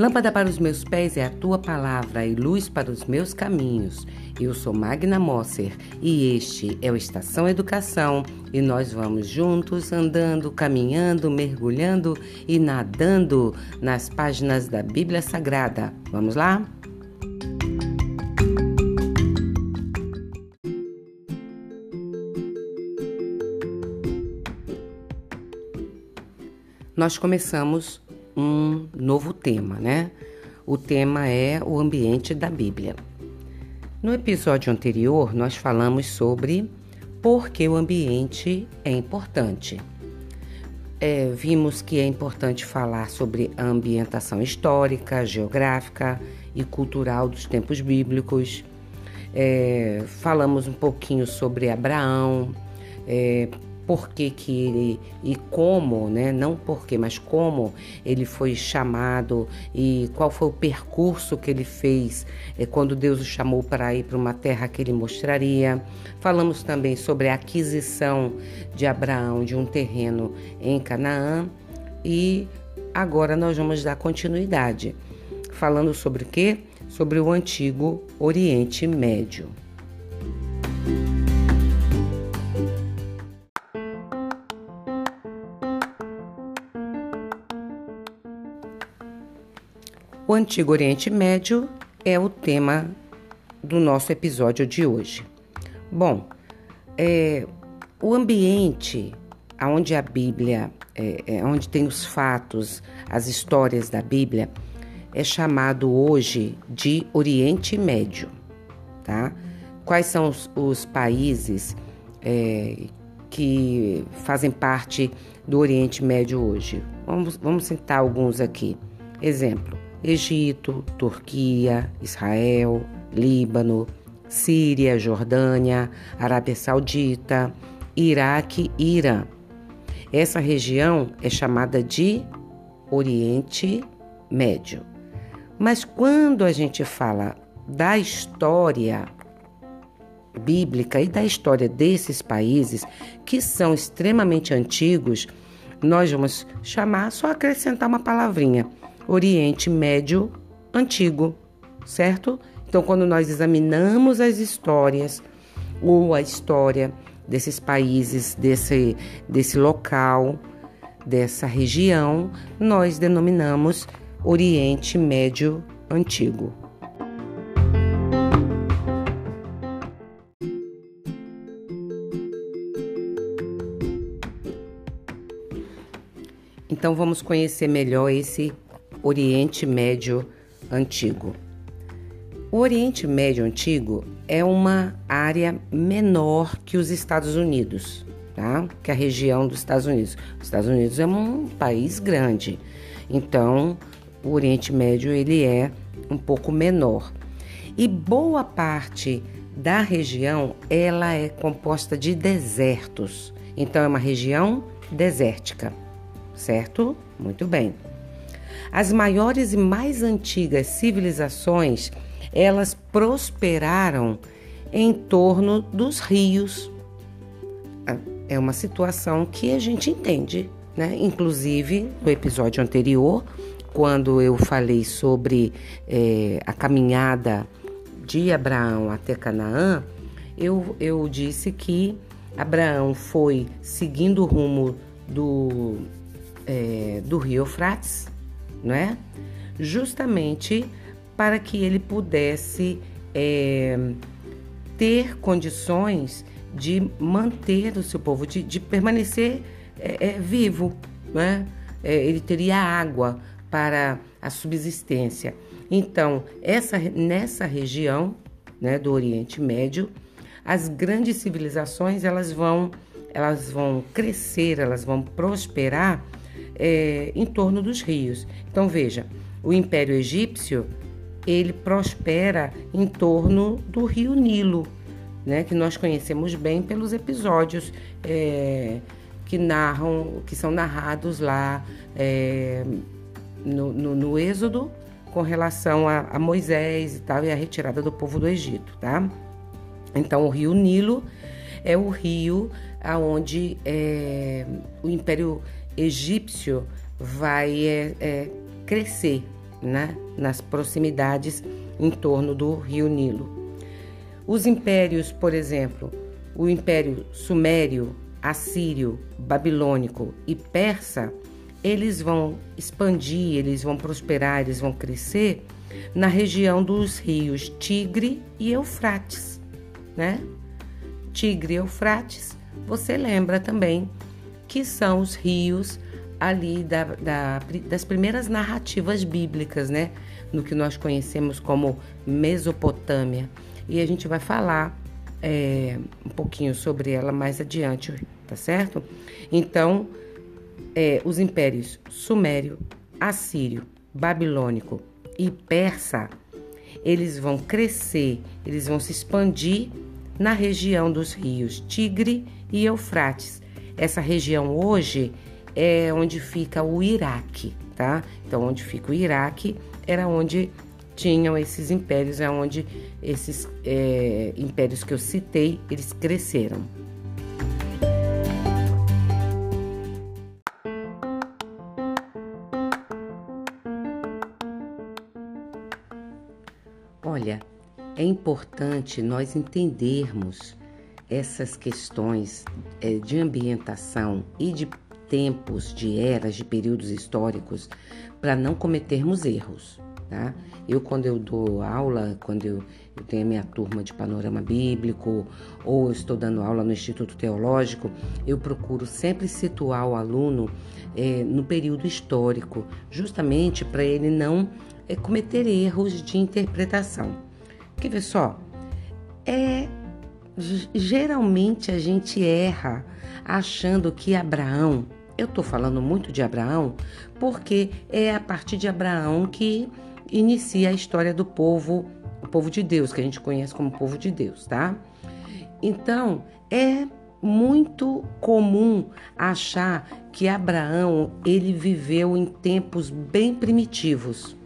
Lâmpada para os meus pés é a tua palavra e luz para os meus caminhos. Eu sou Magna Mosser e este é o Estação Educação e nós vamos juntos andando, caminhando, mergulhando e nadando nas páginas da Bíblia Sagrada. Vamos lá? Nós começamos um novo tema, né? O tema é o ambiente da Bíblia. No episódio anterior, nós falamos sobre por que o ambiente é importante. É, vimos que é importante falar sobre a ambientação histórica, geográfica e cultural dos tempos bíblicos. É, falamos um pouquinho sobre Abraão, é, por que, que ele e como, né? Não por que, mas como ele foi chamado e qual foi o percurso que ele fez é, quando Deus o chamou para ir para uma terra que ele mostraria. Falamos também sobre a aquisição de Abraão de um terreno em Canaã e agora nós vamos dar continuidade. Falando sobre o quê? Sobre o antigo Oriente Médio. O Antigo Oriente Médio é o tema do nosso episódio de hoje. Bom, é, o ambiente onde a Bíblia, é, é, onde tem os fatos, as histórias da Bíblia, é chamado hoje de Oriente Médio, tá? Quais são os, os países é, que fazem parte do Oriente Médio hoje? Vamos, vamos citar alguns aqui. Exemplo: Egito, Turquia, Israel, Líbano, Síria, Jordânia, Arábia Saudita, Iraque e Irã. Essa região é chamada de Oriente Médio. Mas quando a gente fala da história bíblica e da história desses países, que são extremamente antigos, nós vamos chamar, só acrescentar uma palavrinha, Oriente Médio Antigo, certo? Então, quando nós examinamos as histórias ou a história desses países, desse, desse local, dessa região, nós denominamos Oriente Médio Antigo. Então vamos conhecer melhor esse Oriente Médio Antigo. O Oriente Médio Antigo é uma área menor que os Estados Unidos, tá? Que a região dos Estados Unidos. Os Estados Unidos é um país grande, então o Oriente Médio ele é um pouco menor. E boa parte da região ela é composta de desertos. Então é uma região desértica, certo? Muito bem. As maiores e mais antigas civilizações, elas prosperaram em torno dos rios. Ah, é uma situação que a gente entende, né? Inclusive, no episódio anterior, quando eu falei sobre é, a caminhada de Abraão até Canaã, eu, eu disse que Abraão foi seguindo o rumo do, é, do rio Eufrates não é? Justamente para que ele pudesse é, ter condições de manter o seu povo, de, de permanecer é, é, vivo, né? ele teria água para a subsistência. Então, essa, nessa região né, do Oriente Médio, as grandes civilizações elas vão, elas vão crescer, elas vão prosperar é, em torno dos rios. Então veja, o Império Egípcio ele prospera em torno do rio Nilo, né, que nós conhecemos bem pelos episódios é, que narram, que são narrados lá é, no, no, no, Êxodo com relação a, a, Moisés e tal e a retirada do povo do Egito, tá? Então o rio Nilo é o rio aonde é, o Império egípcio vai é, é, crescer, né, nas proximidades em torno do rio Nilo. Os impérios, por exemplo, o Império Sumério, Assírio, Babilônico e Persa, eles vão expandir, eles vão prosperar, eles vão crescer na região dos rios Tigre e Eufrates, né? Tigre e Eufrates, você lembra também que são os rios ali da, da, das primeiras narrativas bíblicas, né? No que nós conhecemos como Mesopotâmia. E a gente vai falar é, um pouquinho sobre ela mais adiante, tá certo? Então, é, os impérios Sumério, Assírio, Babilônico e Persa, eles vão crescer, eles vão se expandir na região dos rios Tigre e Eufrates. Essa região hoje é onde fica o Iraque, tá? Então, onde fica o Iraque era onde tinham esses impérios, é onde esses é, impérios que eu citei, eles cresceram. Olha, é importante nós entendermos essas questões de ambientação e de tempos, de eras, de períodos históricos, para não cometermos erros. Tá? Eu, quando eu dou aula, quando eu, eu tenho a minha turma de panorama bíblico, ou estou dando aula no Instituto Teológico, eu procuro sempre situar o aluno é, no período histórico, justamente para ele não é, cometer erros de interpretação. Porque, vê só, é geralmente a gente erra achando que Abraão eu estou falando muito de Abraão porque é a partir de Abraão que inicia a história do povo, o povo de Deus, que a gente conhece como povo de Deus, tá? Então, é muito comum achar que Abraão ele viveu em tempos bem primitivos.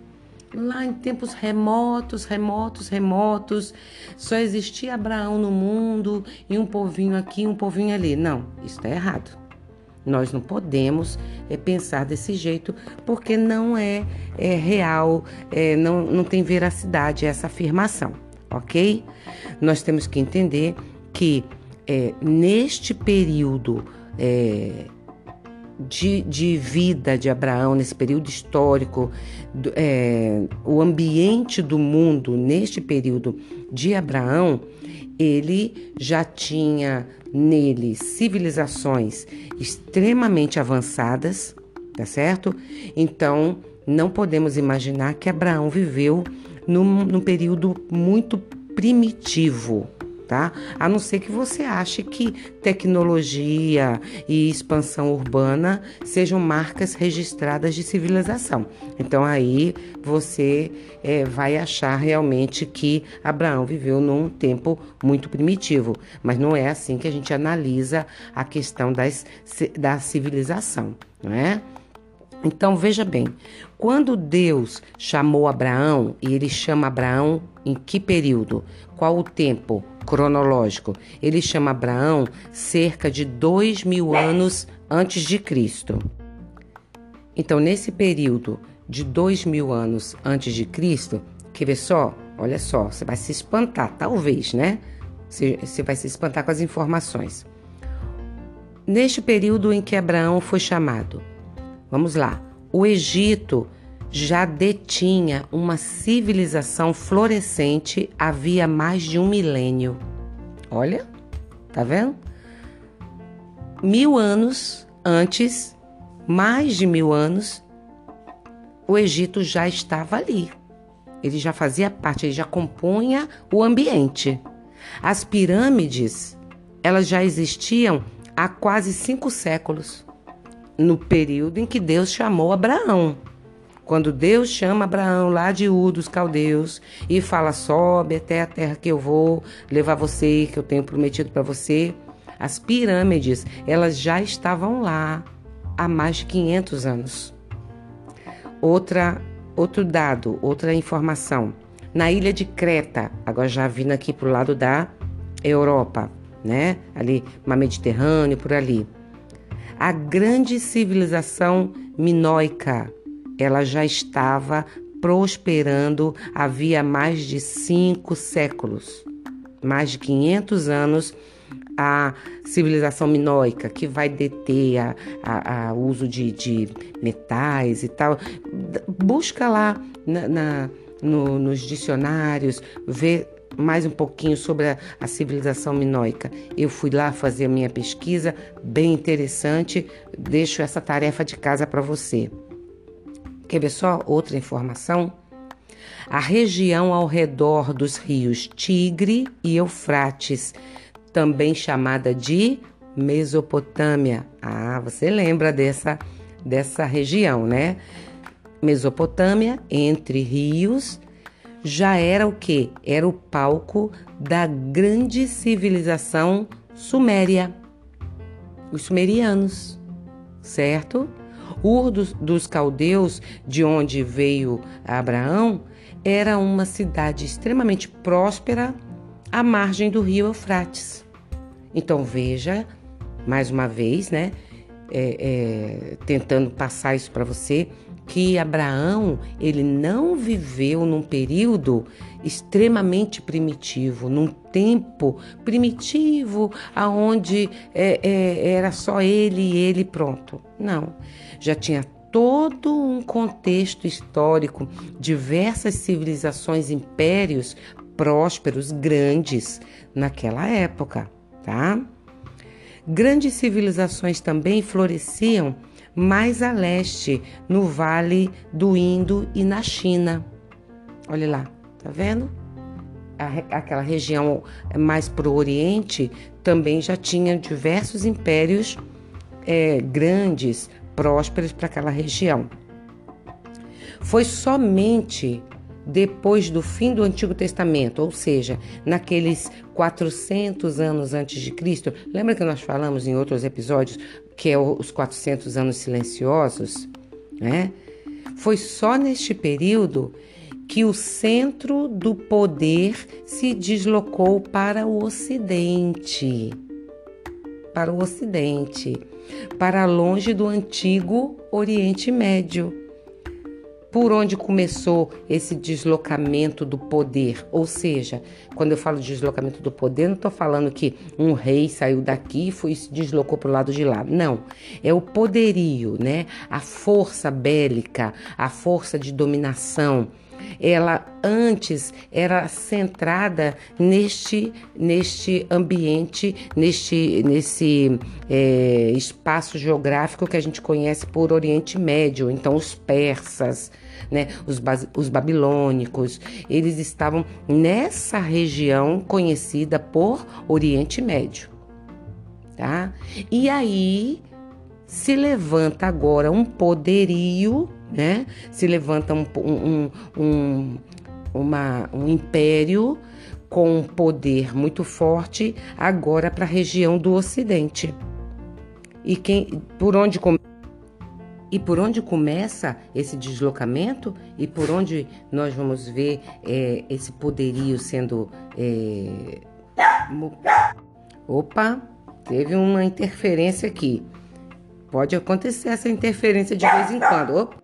Lá em tempos remotos, remotos, remotos, só existia Abraão no mundo e um povinho aqui, um povinho ali. Não, isso está errado. Nós não podemos é, pensar desse jeito porque não é, é real, é, não, não tem veracidade essa afirmação, ok? Nós temos que entender que neste período de, de, vida de Abraão, nesse período histórico, o ambiente do mundo neste período de Abraão, ele já tinha nele civilizações extremamente avançadas, tá certo? Então, não podemos imaginar que Abraão viveu num, num período muito primitivo, tá? A não ser que você ache que tecnologia e expansão urbana sejam marcas registradas de civilização. Então aí você é, vai achar realmente que Abraão viveu num tempo muito primitivo, mas não é assim que a gente analisa a questão das, da civilização, não é? Então veja bem, quando Deus chamou Abraão, e ele chama Abraão em que período? Qual o tempo cronológico? Ele chama Abraão cerca de dois mil anos antes de Cristo. Então, nesse período de dois mil anos antes de Cristo, quer ver só? Olha só, você vai se espantar, talvez, né? Você, você vai se espantar com as informações. Neste período em que Abraão foi chamado, Vamos lá. O Egito já detinha uma civilização florescente havia mais de um milênio. Olha, tá vendo? Mil anos antes, mais de mil anos, o Egito já estava ali. Ele já fazia parte, ele já compunha o ambiente. As pirâmides, elas já existiam há quase cinco séculos no período em que Deus chamou Abraão. Quando Deus chama Abraão lá de Ur dos Caldeus e fala: sobe até a terra que eu vou levar você, que eu tenho prometido para você, as pirâmides elas já estavam lá há mais de 500 anos. Outra, outro dado, outra informação. Na ilha de Creta, agora já vindo aqui para o lado da Europa, né? Ali, mar Mediterrâneo, por ali a grande civilização minoica, ela já estava prosperando havia mais de cinco séculos, mais de 500 anos a civilização minoica, que vai deter o uso de, de, metais e tal. Busca lá na, na no, nos dicionários, vê mais um pouquinho sobre a, a, civilização minoica. Eu fui lá fazer a minha pesquisa, bem interessante. Deixo essa tarefa de casa para você. Quer ver só outra informação? A região ao redor dos rios Tigre e Eufrates, também chamada de Mesopotâmia. Ah, você lembra dessa, dessa região, né? Mesopotâmia, entre rios, já era o que? Era o palco da grande civilização suméria, os sumerianos, certo? Ur dos, dos caldeus, de onde veio Abraão, era uma cidade extremamente próspera à margem do rio Eufrates. Então veja, mais uma vez, né? É, é, tentando passar isso para você, que Abraão ele não viveu num período extremamente primitivo, num tempo primitivo, aonde é, é, era só ele e ele pronto. Não, já tinha todo um contexto histórico, diversas civilizações, impérios prósperos, grandes naquela época, tá? Grandes civilizações também floresciam mais a leste, no Vale do Indo e na China. Olha lá, tá vendo? aquela região mais para o Oriente também já tinha diversos impérios é, grandes, prósperos para aquela região. Foi somente depois do fim do Antigo Testamento, ou seja, naqueles 400 anos antes de Cristo. Lembra que nós falamos em outros episódios que é os 400 anos silenciosos, né? Foi só neste período que o centro do poder se deslocou para o Ocidente. Para o Ocidente, para longe do antigo Oriente Médio por onde começou esse deslocamento do poder. Ou seja, quando eu falo de deslocamento do poder, não estou falando que um rei saiu daqui e foi, se deslocou para o lado de lá. Não. É o poderio, né? A força bélica, a força de dominação ela antes era centrada neste, neste ambiente, neste, nesse é, espaço geográfico que a gente conhece por Oriente Médio, então os persas, né, os, os babilônicos, eles estavam nessa região conhecida por Oriente Médio, tá? E aí se levanta agora um poderio né? Se levanta um, um, um, uma, um império com um poder muito forte agora para a região do Ocidente. E quem, por onde e por onde começa esse deslocamento e por onde nós vamos ver é, esse poderio sendo. É... Opa, teve uma interferência aqui. Pode acontecer essa interferência de vez em quando. Opa.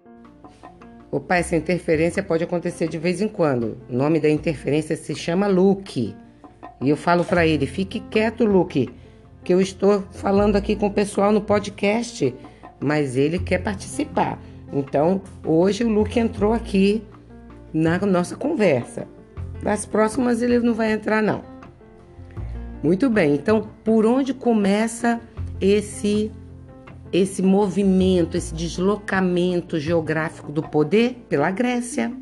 Opa, essa interferência pode acontecer de vez em quando. O nome da interferência se chama Luke. E eu falo para ele: fique quieto, Luke, que eu estou falando aqui com o pessoal no podcast, mas ele quer participar. Então, hoje o Luke entrou aqui na nossa conversa. Das próximas ele não vai entrar, não. Muito bem, então por onde começa esse esse movimento, esse deslocamento geográfico do poder pela Grécia.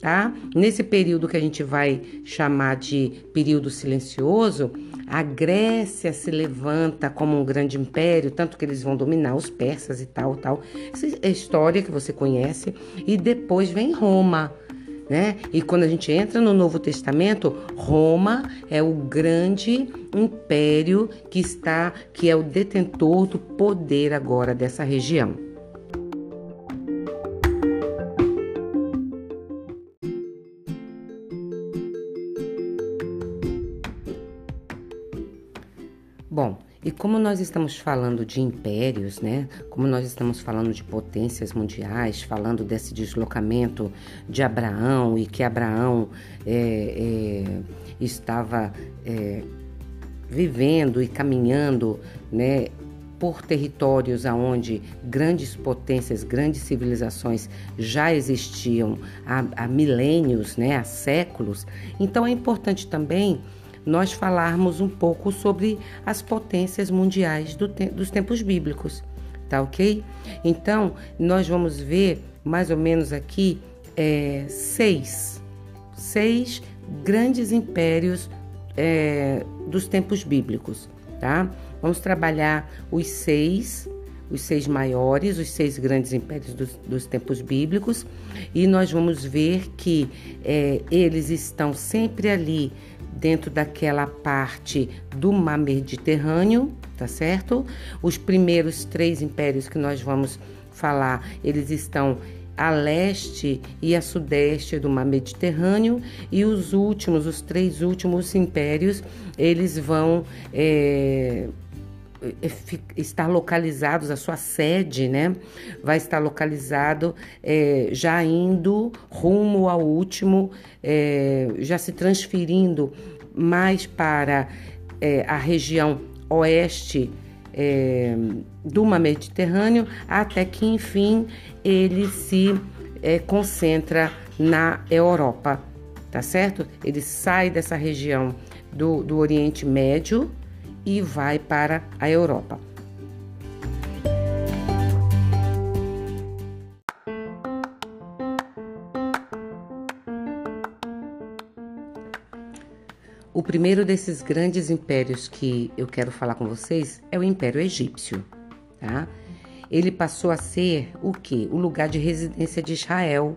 Tá? Nesse período que a gente vai chamar de período silencioso, a Grécia se levanta como um grande império, tanto que eles vão dominar os persas e tal, tal. Essa é história que você conhece. E depois vem Roma, né? E quando a gente entra no Novo Testamento, Roma é o grande império que está, que é o detentor do poder agora dessa região. Como nós estamos falando de impérios, né? Como nós estamos falando de potências mundiais, falando desse deslocamento de Abraão e que Abraão é, é, estava é, vivendo e caminhando, né? por territórios aonde grandes potências, grandes civilizações já existiam há, há milênios, né, há séculos. Então é importante também nós falarmos um pouco sobre as potências mundiais do te dos tempos bíblicos, tá ok? Então, nós vamos ver mais ou menos aqui é, seis, seis grandes impérios é, dos tempos bíblicos, tá? Vamos trabalhar os seis, os seis maiores, os seis grandes impérios dos, dos tempos bíblicos, e nós vamos ver que é, eles estão sempre ali dentro daquela parte do mar Mediterrâneo, tá certo? Os primeiros três impérios que nós vamos falar, eles estão a leste e a sudeste do mar Mediterrâneo e os últimos, os três últimos impérios, eles vão é, estar localizados, a sua sede, né? Vai estar localizado é, já indo rumo ao último, é, já se transferindo mais para é, a região oeste é, do mar Mediterrâneo, até que enfim ele se é, concentra na Europa, tá certo? Ele sai dessa região do, do Oriente Médio e vai para a Europa. O primeiro desses grandes impérios que eu quero falar com vocês é o Império Egípcio, tá? Ele passou a ser o que? O lugar de residência de Israel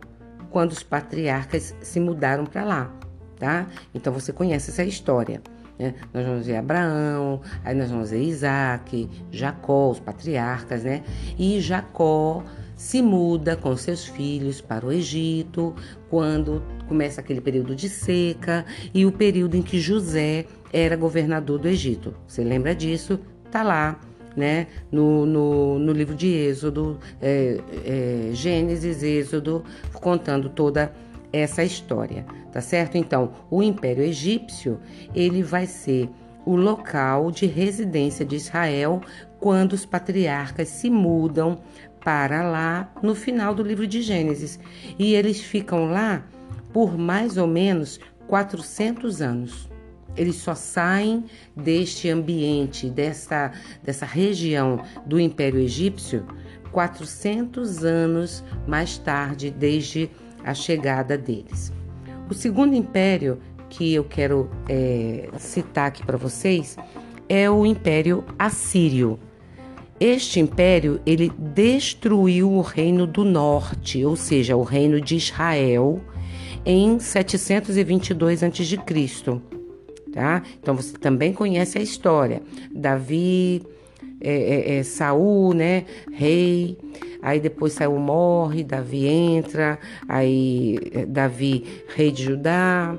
quando os patriarcas se mudaram para lá, tá? Então você conhece essa história. Né? Nós vamos ver Abraão, aí nós vamos ver Isaac, Jacó, os patriarcas, né? E Jacó se muda com seus filhos para o Egito, quando começa aquele período de seca e o período em que José era governador do Egito. Você lembra disso? Tá lá, né? No, no, no livro de Êxodo, é, é, Gênesis, Êxodo, contando toda essa história, tá certo? Então, o Império Egípcio ele vai ser o local de residência de Israel quando os patriarcas se mudam para lá no final do livro de Gênesis. E eles ficam lá por mais ou menos 400 anos. Eles só saem deste ambiente, dessa, dessa região do Império Egípcio, 400 anos mais tarde, desde a chegada deles. O segundo império que eu quero é, citar aqui para vocês é o Império Assírio. Este império ele destruiu o reino do norte, ou seja, o reino de Israel, em 722 a.C. Tá? Então você também conhece a história. Davi, é, é, é, Saul, né, rei. Aí depois Saul morre, Davi entra. Aí é, Davi, rei de Judá.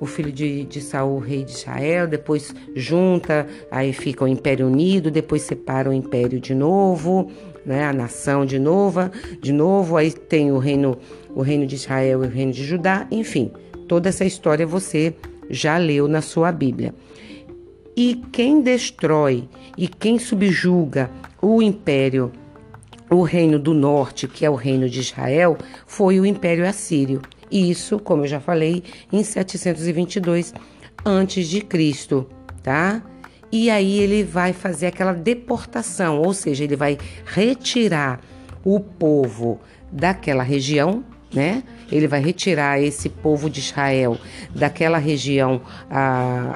O filho de, de Saul, rei de Israel, depois junta, aí fica o Império Unido, depois separa o Império de novo, né, a nação de novo, de novo, aí tem o reino, o reino de Israel e o reino de Judá, enfim, toda essa história você já leu na sua Bíblia. E quem destrói e quem subjuga o império, o reino do norte, que é o reino de Israel, foi o Império Assírio. Isso, como eu já falei, em 722 antes de Cristo, tá? E aí ele vai fazer aquela deportação, ou seja, ele vai retirar o povo daquela região, né? Ele vai retirar esse povo de Israel daquela região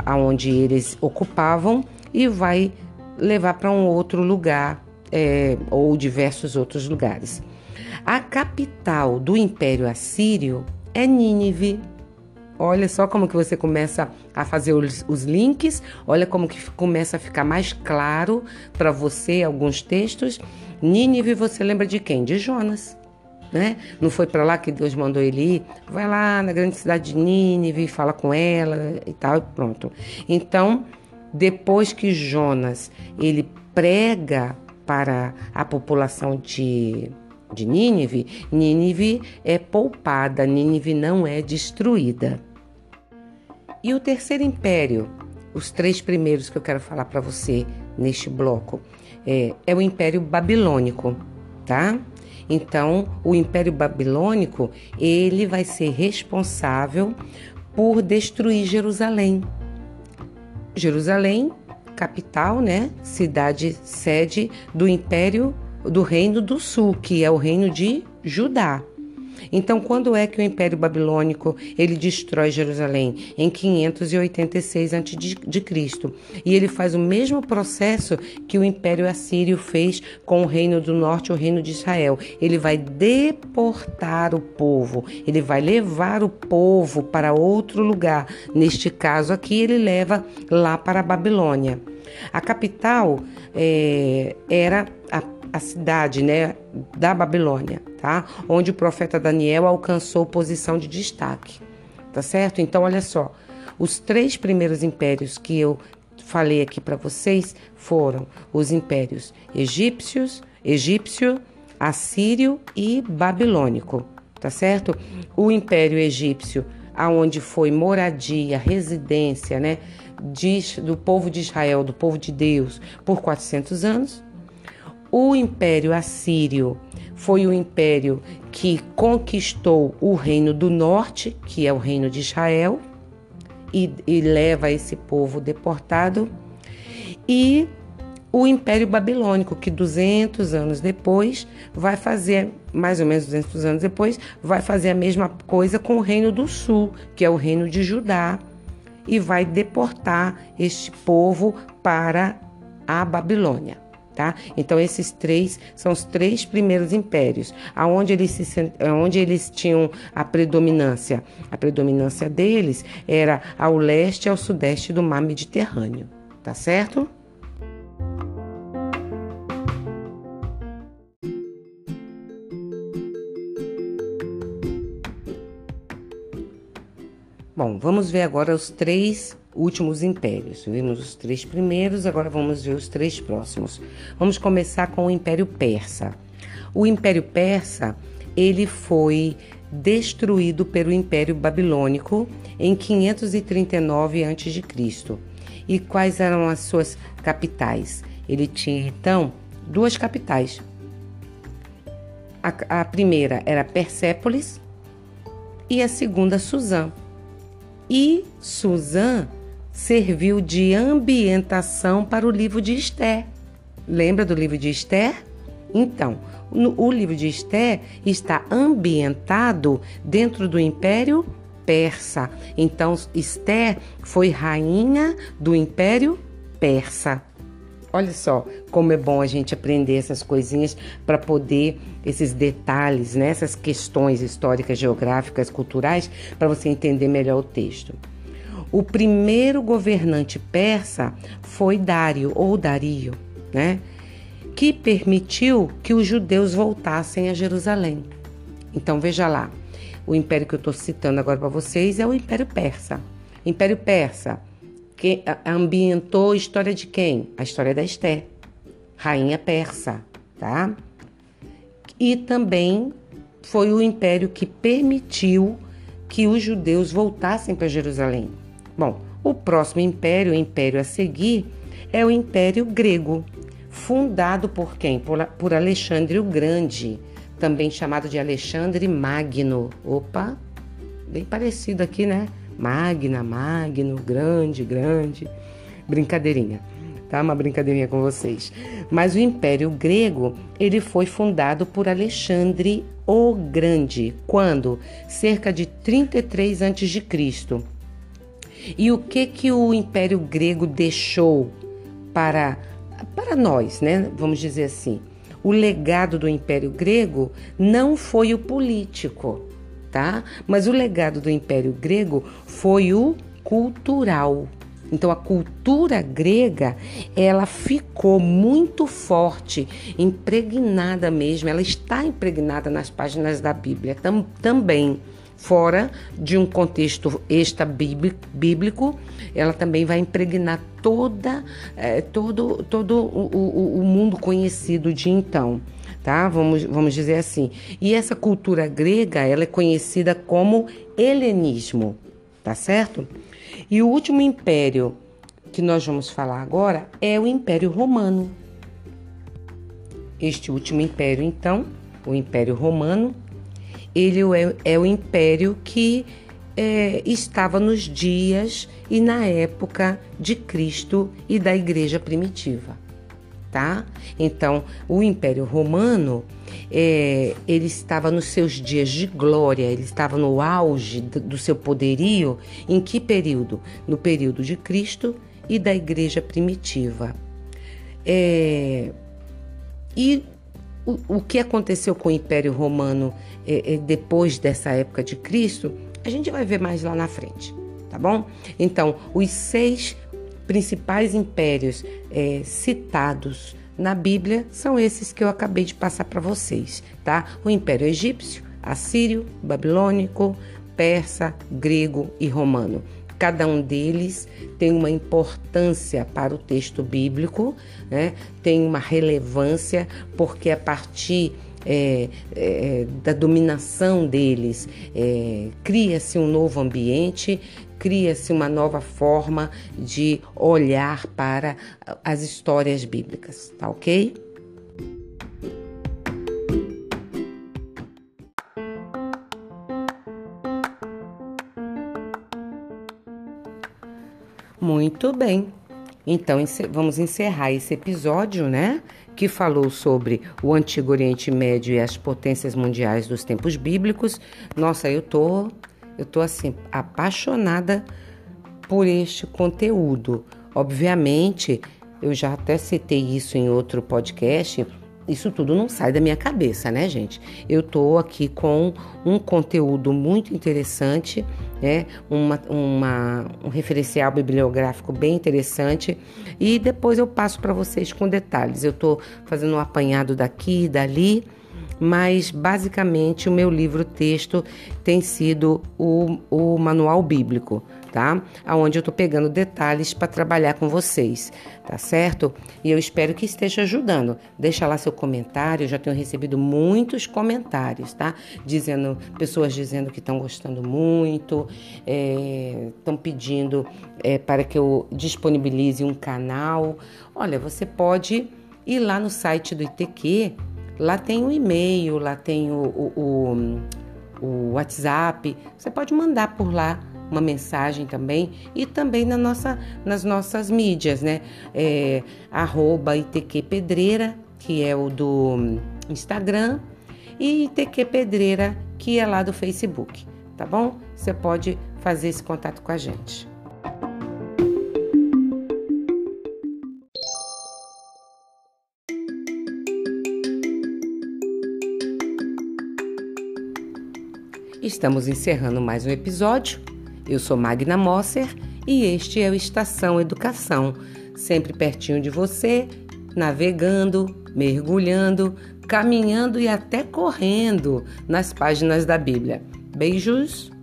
aonde eles ocupavam e vai levar para um outro lugar é, ou diversos outros lugares. A capital do Império Assírio é Nínive. Olha só como que você começa a fazer os, os links, olha como que começa a ficar mais claro para você alguns textos. Nínive, você lembra de quem? De Jonas. Né? Não foi para lá que Deus mandou ele ir? Vai lá na grande cidade de Nínive, fala com ela e tal, e pronto. Então, depois que Jonas ele prega para a população de, de Nínive, Nínive é poupada, Nínive não é destruída. E o terceiro império, os três primeiros que eu quero falar para você neste bloco, é, é o Império Babilônico, tá? Então, o Império Babilônico, ele vai ser responsável por destruir Jerusalém. Jerusalém, capital, né? Cidade sede do Império do Reino do Sul, que é o reino de Judá. Então, quando é que o Império Babilônico ele destrói Jerusalém? Em 586 a.C. E ele faz o mesmo processo que o Império Assírio fez com o Reino do Norte, o Reino de Israel. Ele vai deportar o povo, ele vai levar o povo para outro lugar. Neste caso aqui, ele leva lá para a Babilônia. A capital é, era a a cidade né, da Babilônia, tá? onde o profeta Daniel alcançou posição de destaque. Tá certo? Então, olha só, os três primeiros impérios que eu falei aqui para vocês foram os impérios egípcios, egípcio, assírio e babilônico, tá certo? O império egípcio, aonde foi moradia, residência, né, de, do povo de Israel, do povo de Deus, por 400 anos. O Império Assírio foi o império que conquistou o Reino do Norte, que é o Reino de Israel, e, e leva esse povo deportado. E o Império Babilônico, que 200 anos depois vai fazer, mais ou menos 200 anos depois, vai fazer a mesma coisa com o Reino do Sul, que é o Reino de Judá, e vai deportar este povo para a Babilônia tá? Então esses três são os três primeiros impérios, aonde eles se, aonde eles tinham a predominância. A predominância deles era ao leste e ao sudeste do mar Mediterrâneo, tá certo? Bom, vamos ver agora os três últimos impérios. Vimos os três primeiros, agora vamos ver os três próximos. Vamos começar com o Império Persa. O Império Persa, ele foi destruído pelo Império Babilônico em 539 a.C. E quais eram as suas capitais? Ele tinha então duas capitais. A, a primeira era Persépolis e a segunda Suzã. E Suzã serviu de ambientação para o livro de Esther. Lembra do livro de Esther? Então, o livro de Esther está ambientado dentro do Império Persa. Então, Esther foi rainha do Império Persa. Olha só como é bom a gente aprender essas coisinhas para poder, esses detalhes, né? essas questões históricas, geográficas, culturais, para você entender melhor o texto. O primeiro governante persa foi Dário ou Dario, né? Que permitiu que os judeus voltassem a Jerusalém. Então veja lá, o império que eu estou citando agora para vocês é o Império Persa. Império Persa, que ambientou a história de quem? A história da Esté, rainha persa, tá? E também foi o império que permitiu que os judeus voltassem para Jerusalém. Bom, o próximo império, o império a seguir, é o Império Grego, fundado por quem? Por, por Alexandre o Grande, também chamado de Alexandre Magno. Opa, bem parecido aqui, né? Magna, Magno, grande, grande. Brincadeirinha, tá? Uma brincadeirinha com vocês. Mas o Império Grego, ele foi fundado por Alexandre o Grande, quando? Cerca de 33 a.C. E o que que o Império Grego deixou para para nós, né? Vamos dizer assim. O legado do Império Grego não foi o político, tá? Mas o legado do Império Grego foi o cultural. Então a cultura grega, ela ficou muito forte, impregnada mesmo, ela está impregnada nas páginas da Bíblia tam, também fora de um contexto extra bíblico, ela também vai impregnar toda, é, todo, todo o, o, o mundo conhecido de então. Tá? Vamos, vamos dizer assim. E essa cultura grega, ela é conhecida como helenismo, tá certo? E o último império que nós vamos falar agora é o Império Romano. Este último império, então, o Império Romano, ele é, é o império que é, estava nos dias e na época de Cristo e da Igreja primitiva, tá? Então, o Império Romano é, ele estava nos seus dias de glória, ele estava no auge do seu poderio. Em que período? No período de Cristo e da Igreja primitiva. É, e o, o, que aconteceu com o Império Romano depois dessa época de Cristo, a gente vai ver mais lá na frente, tá bom? Então, os seis principais impérios é, citados na Bíblia são esses que eu acabei de passar para vocês, tá? O Império Egípcio, Assírio, Babilônico, Persa, Grego e Romano. Cada um deles tem uma importância para o texto bíblico, né? tem uma relevância, porque a partir é, é, da dominação deles é, cria-se um novo ambiente, cria-se uma nova forma de olhar para as histórias bíblicas, tá ok? Muito bem. Então vamos encerrar esse episódio, né? Que falou sobre o Antigo Oriente Médio e as potências mundiais dos tempos bíblicos. Nossa, eu tô, eu tô assim apaixonada por este conteúdo. Obviamente, eu já até citei isso em outro podcast isso tudo não sai da minha cabeça, né, gente? Eu tô aqui com um conteúdo muito interessante, né? Uma, uma, um referencial bibliográfico bem interessante e depois eu passo para vocês com detalhes. Eu tô fazendo um apanhado daqui e dali mas basicamente o meu livro texto tem sido o, o manual bíblico, tá? Aonde eu tô pegando detalhes para trabalhar com vocês, tá certo? E eu espero que esteja ajudando. Deixa lá seu comentário, eu já tenho recebido muitos comentários, tá? Dizendo, pessoas dizendo que estão gostando muito, estão é, pedindo é, para que eu disponibilize um canal. Olha, você pode ir lá no site do ITQ Lá tem o e-mail, lá tem o, o, o, o WhatsApp. Você pode mandar por lá uma mensagem também e também na nossa, nas nossas mídias, né? É, arroba ITQ Pedreira, que é o do Instagram, e ITQ Pedreira, que é lá do Facebook, tá bom? Você pode fazer esse contato com a gente. Estamos encerrando mais um episódio. Eu sou Magna Mosser e este é o Estação Educação, sempre pertinho de você, navegando, mergulhando, caminhando e até correndo nas páginas da Bíblia. Beijos!